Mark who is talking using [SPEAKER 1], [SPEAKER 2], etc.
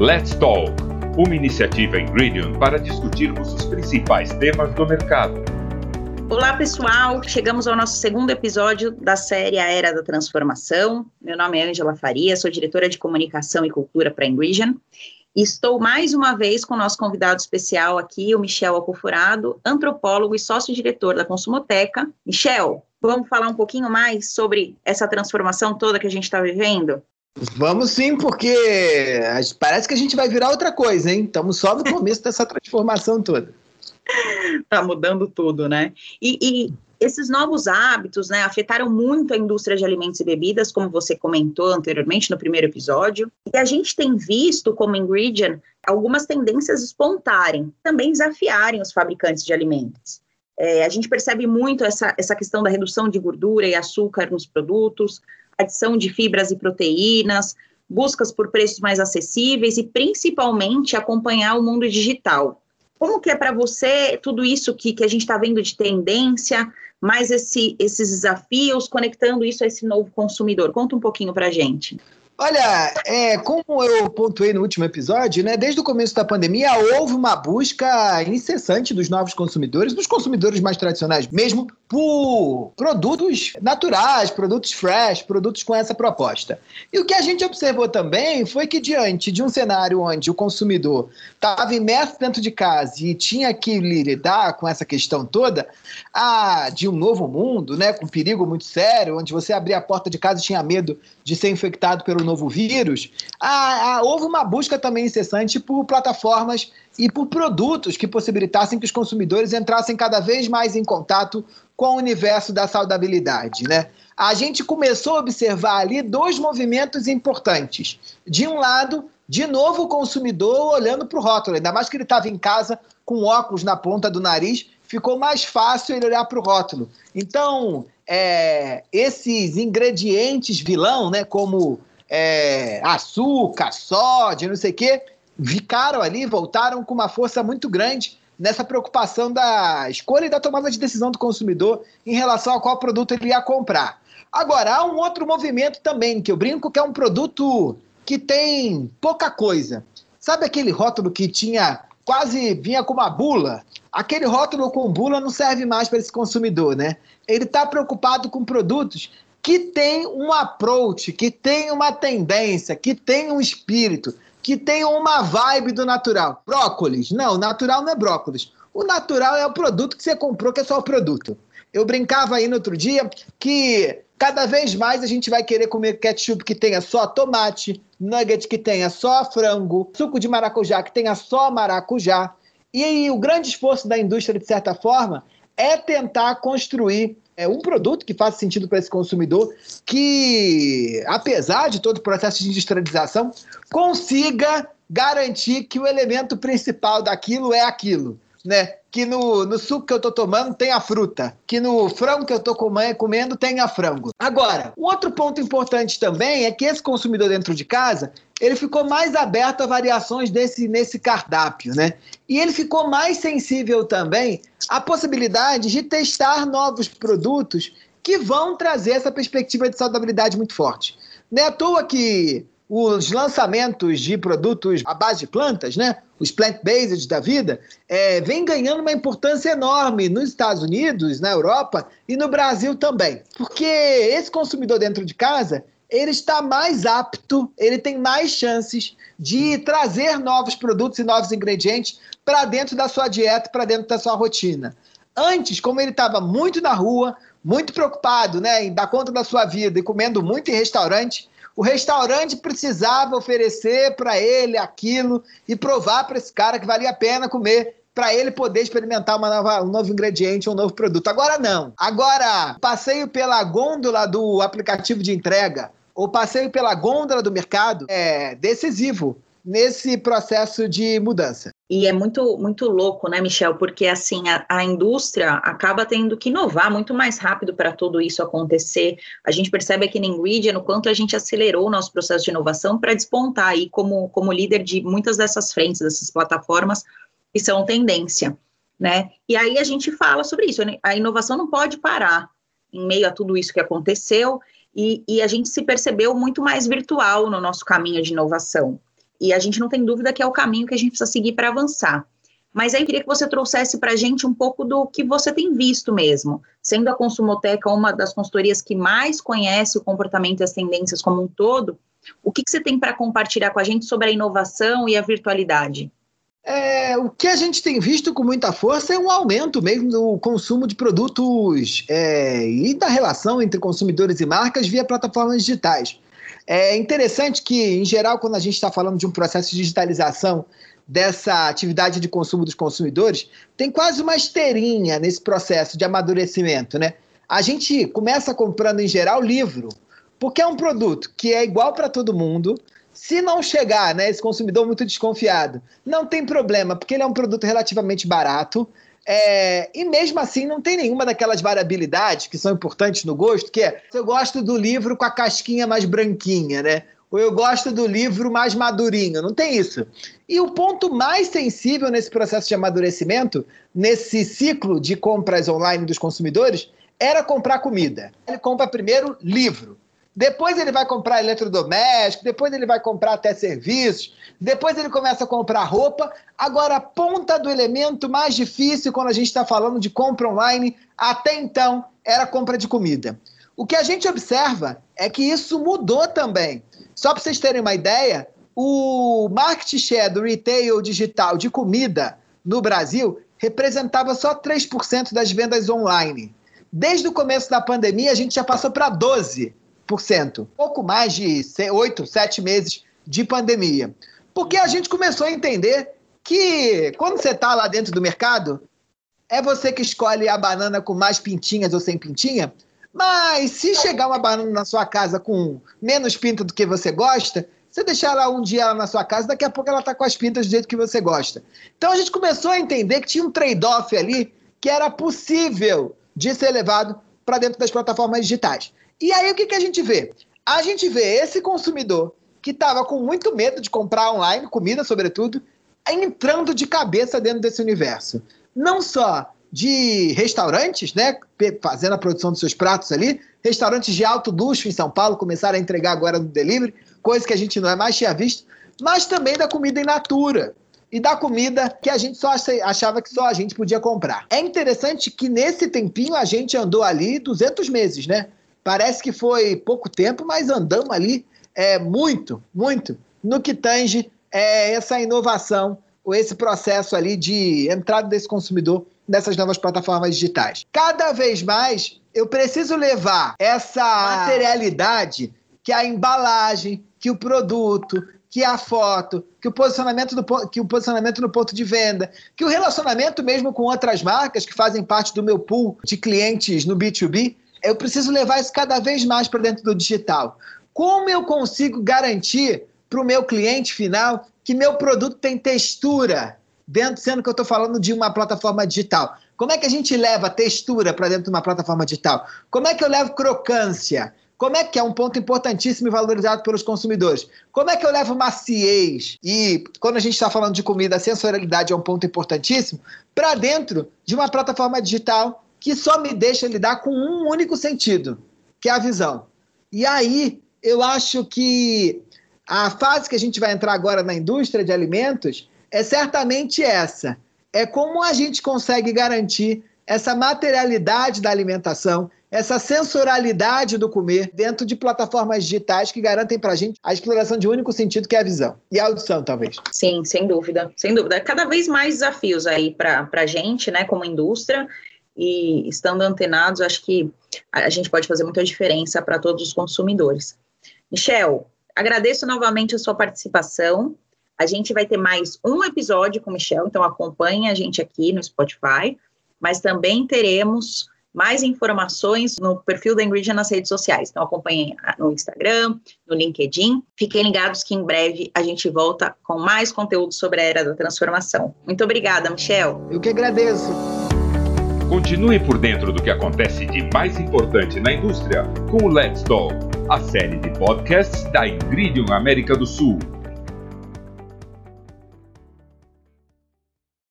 [SPEAKER 1] Let's Talk, uma iniciativa Ingredient para discutirmos os principais temas do mercado.
[SPEAKER 2] Olá, pessoal! Chegamos ao nosso segundo episódio da série A Era da Transformação. Meu nome é Angela Faria, sou diretora de Comunicação e Cultura para a Ingredient. Estou mais uma vez com o nosso convidado especial aqui, o Michel Alcofurado, antropólogo e sócio-diretor da Consumoteca. Michel, vamos falar um pouquinho mais sobre essa transformação toda que a gente está vivendo?
[SPEAKER 3] Vamos sim, porque parece que a gente vai virar outra coisa, hein? Estamos só no começo dessa transformação toda.
[SPEAKER 2] Tá mudando tudo, né? E, e, esses novos hábitos, né, afetaram muito a indústria de alimentos e bebidas, como você comentou anteriormente no primeiro episódio. E a gente tem visto como ingredient algumas tendências espontarem, também desafiarem os fabricantes de alimentos. É, a gente percebe muito essa, essa questão da redução de gordura e açúcar nos produtos, adição de fibras e proteínas, buscas por preços mais acessíveis e principalmente acompanhar o mundo digital. Como que é para você tudo isso que, que a gente está vendo de tendência, mais esse, esses desafios, conectando isso a esse novo consumidor? Conta um pouquinho para a gente.
[SPEAKER 3] Olha, é, como eu pontuei no último episódio, né, desde o começo da pandemia houve uma busca incessante dos novos consumidores, dos consumidores mais tradicionais mesmo, por produtos naturais, produtos fresh, produtos com essa proposta. E o que a gente observou também foi que diante de um cenário onde o consumidor estava imerso dentro de casa e tinha que lidar com essa questão toda, a, de um novo mundo, né, com perigo muito sério, onde você abria a porta de casa e tinha medo de ser infectado pelo novo vírus, a, a, houve uma busca também incessante por plataformas e por produtos que possibilitassem que os consumidores entrassem cada vez mais em contato com o universo da saudabilidade, né? A gente começou a observar ali dois movimentos importantes. De um lado, de novo o consumidor olhando para o rótulo, ainda mais que ele estava em casa com óculos na ponta do nariz, ficou mais fácil ele olhar para o rótulo. Então, é, esses ingredientes vilão, né, como é, açúcar, sódio, não sei o quê, ficaram ali, voltaram com uma força muito grande nessa preocupação da escolha e da tomada de decisão do consumidor em relação a qual produto ele ia comprar. Agora, há um outro movimento também, que eu brinco, que é um produto que tem pouca coisa. Sabe aquele rótulo que tinha quase vinha com uma bula? Aquele rótulo com bula não serve mais para esse consumidor, né? Ele está preocupado com produtos que tem um approach, que tem uma tendência, que tem um espírito, que tem uma vibe do natural. Brócolis. Não, natural não é brócolis. O natural é o produto que você comprou, que é só o produto. Eu brincava aí no outro dia que cada vez mais a gente vai querer comer ketchup que tenha só tomate, nugget que tenha só frango, suco de maracujá que tenha só maracujá. E aí, o grande esforço da indústria, de certa forma, é tentar construir é, um produto que faça sentido para esse consumidor, que, apesar de todo o processo de industrialização, consiga garantir que o elemento principal daquilo é aquilo. Né? Que no, no suco que eu estou tomando tem a fruta, que no frango que eu estou comendo tem a frango. Agora, um outro ponto importante também é que esse consumidor dentro de casa ele ficou mais aberto a variações desse, nesse cardápio, né? E ele ficou mais sensível também à possibilidade de testar novos produtos que vão trazer essa perspectiva de saudabilidade muito forte. Não é à toa que os lançamentos de produtos à base de plantas, né? Os plant-based da vida, é, vem ganhando uma importância enorme nos Estados Unidos, na Europa e no Brasil também. Porque esse consumidor dentro de casa, ele está mais apto, ele tem mais chances de trazer novos produtos e novos ingredientes para dentro da sua dieta, para dentro da sua rotina. Antes, como ele estava muito na rua, muito preocupado né, em dar conta da sua vida e comendo muito em restaurante, o restaurante precisava oferecer para ele aquilo e provar para esse cara que valia a pena comer para ele poder experimentar nova, um novo ingrediente, um novo produto. Agora não. Agora, passeio pela gôndola do aplicativo de entrega, o passeio pela gôndola do mercado é decisivo nesse processo de mudança.
[SPEAKER 2] E é muito, muito louco, né, Michel? Porque assim a, a indústria acaba tendo que inovar muito mais rápido para tudo isso acontecer. A gente percebe aqui na Ingredient o quanto a gente acelerou o nosso processo de inovação para despontar aí como, como líder de muitas dessas frentes, dessas plataformas que são tendência, né? E aí a gente fala sobre isso. Né? A inovação não pode parar em meio a tudo isso que aconteceu e, e a gente se percebeu muito mais virtual no nosso caminho de inovação. E a gente não tem dúvida que é o caminho que a gente precisa seguir para avançar. Mas aí eu queria que você trouxesse para a gente um pouco do que você tem visto mesmo. Sendo a Consumoteca uma das consultorias que mais conhece o comportamento e as tendências como um todo, o que, que você tem para compartilhar com a gente sobre a inovação e a virtualidade?
[SPEAKER 3] É, o que a gente tem visto com muita força é um aumento mesmo do consumo de produtos é, e da relação entre consumidores e marcas via plataformas digitais. É interessante que, em geral, quando a gente está falando de um processo de digitalização dessa atividade de consumo dos consumidores, tem quase uma esteirinha nesse processo de amadurecimento, né? A gente começa comprando, em geral, livro, porque é um produto que é igual para todo mundo, se não chegar, né, esse consumidor muito desconfiado, não tem problema, porque ele é um produto relativamente barato. É, e mesmo assim não tem nenhuma daquelas variabilidades que são importantes no gosto, que é eu gosto do livro com a casquinha mais branquinha, né? Ou eu gosto do livro mais madurinho, não tem isso. E o ponto mais sensível nesse processo de amadurecimento, nesse ciclo de compras online dos consumidores, era comprar comida. Ele compra primeiro livro. Depois ele vai comprar eletrodoméstico, depois ele vai comprar até serviços, depois ele começa a comprar roupa. Agora, a ponta do elemento mais difícil quando a gente está falando de compra online, até então, era compra de comida. O que a gente observa é que isso mudou também. Só para vocês terem uma ideia, o market share do retail digital de comida no Brasil representava só 3% das vendas online. Desde o começo da pandemia, a gente já passou para 12% pouco mais de oito, sete meses de pandemia. Porque a gente começou a entender que quando você está lá dentro do mercado, é você que escolhe a banana com mais pintinhas ou sem pintinha, mas se chegar uma banana na sua casa com menos pinta do que você gosta, você deixar ela um dia na sua casa, daqui a pouco ela está com as pintas do jeito que você gosta. Então a gente começou a entender que tinha um trade-off ali que era possível de ser levado para dentro das plataformas digitais. E aí o que, que a gente vê? A gente vê esse consumidor que estava com muito medo de comprar online, comida sobretudo, entrando de cabeça dentro desse universo. Não só de restaurantes, né, fazendo a produção dos seus pratos ali, restaurantes de alto luxo em São Paulo começaram a entregar agora no delivery, coisa que a gente não é mais tinha visto, mas também da comida in natura e da comida que a gente só achava que só a gente podia comprar. É interessante que nesse tempinho a gente andou ali 200 meses, né? Parece que foi pouco tempo, mas andamos ali é, muito, muito no que tange é, essa inovação, ou esse processo ali de entrada desse consumidor nessas novas plataformas digitais. Cada vez mais eu preciso levar essa materialidade que a embalagem, que o produto, que a foto, que o posicionamento do que o posicionamento no ponto de venda, que o relacionamento mesmo com outras marcas que fazem parte do meu pool de clientes no B2B eu preciso levar isso cada vez mais para dentro do digital. Como eu consigo garantir para o meu cliente final que meu produto tem textura, dentro, sendo que eu estou falando de uma plataforma digital? Como é que a gente leva textura para dentro de uma plataforma digital? Como é que eu levo crocância? Como é que é um ponto importantíssimo e valorizado pelos consumidores? Como é que eu levo maciez? E quando a gente está falando de comida, a sensorialidade é um ponto importantíssimo para dentro de uma plataforma digital que só me deixa lidar com um único sentido, que é a visão. E aí, eu acho que a fase que a gente vai entrar agora na indústria de alimentos é certamente essa. É como a gente consegue garantir essa materialidade da alimentação, essa sensorialidade do comer dentro de plataformas digitais que garantem para a gente a exploração de um único sentido, que é a visão. E a audição, talvez.
[SPEAKER 2] Sim, sem dúvida. Sem dúvida. Cada vez mais desafios aí para a gente, né, como indústria e estando antenados, acho que a gente pode fazer muita diferença para todos os consumidores. Michel, agradeço novamente a sua participação. A gente vai ter mais um episódio com o Michel, então acompanhe a gente aqui no Spotify, mas também teremos mais informações no perfil da Ingrid nas redes sociais. Então acompanhem no Instagram, no LinkedIn. Fiquem ligados que em breve a gente volta com mais conteúdo sobre a era da transformação. Muito obrigada, Michel.
[SPEAKER 3] Eu que agradeço.
[SPEAKER 1] Continue por dentro do que acontece de mais importante na indústria com o Let's Talk, a série de podcasts da Ingridium América do Sul.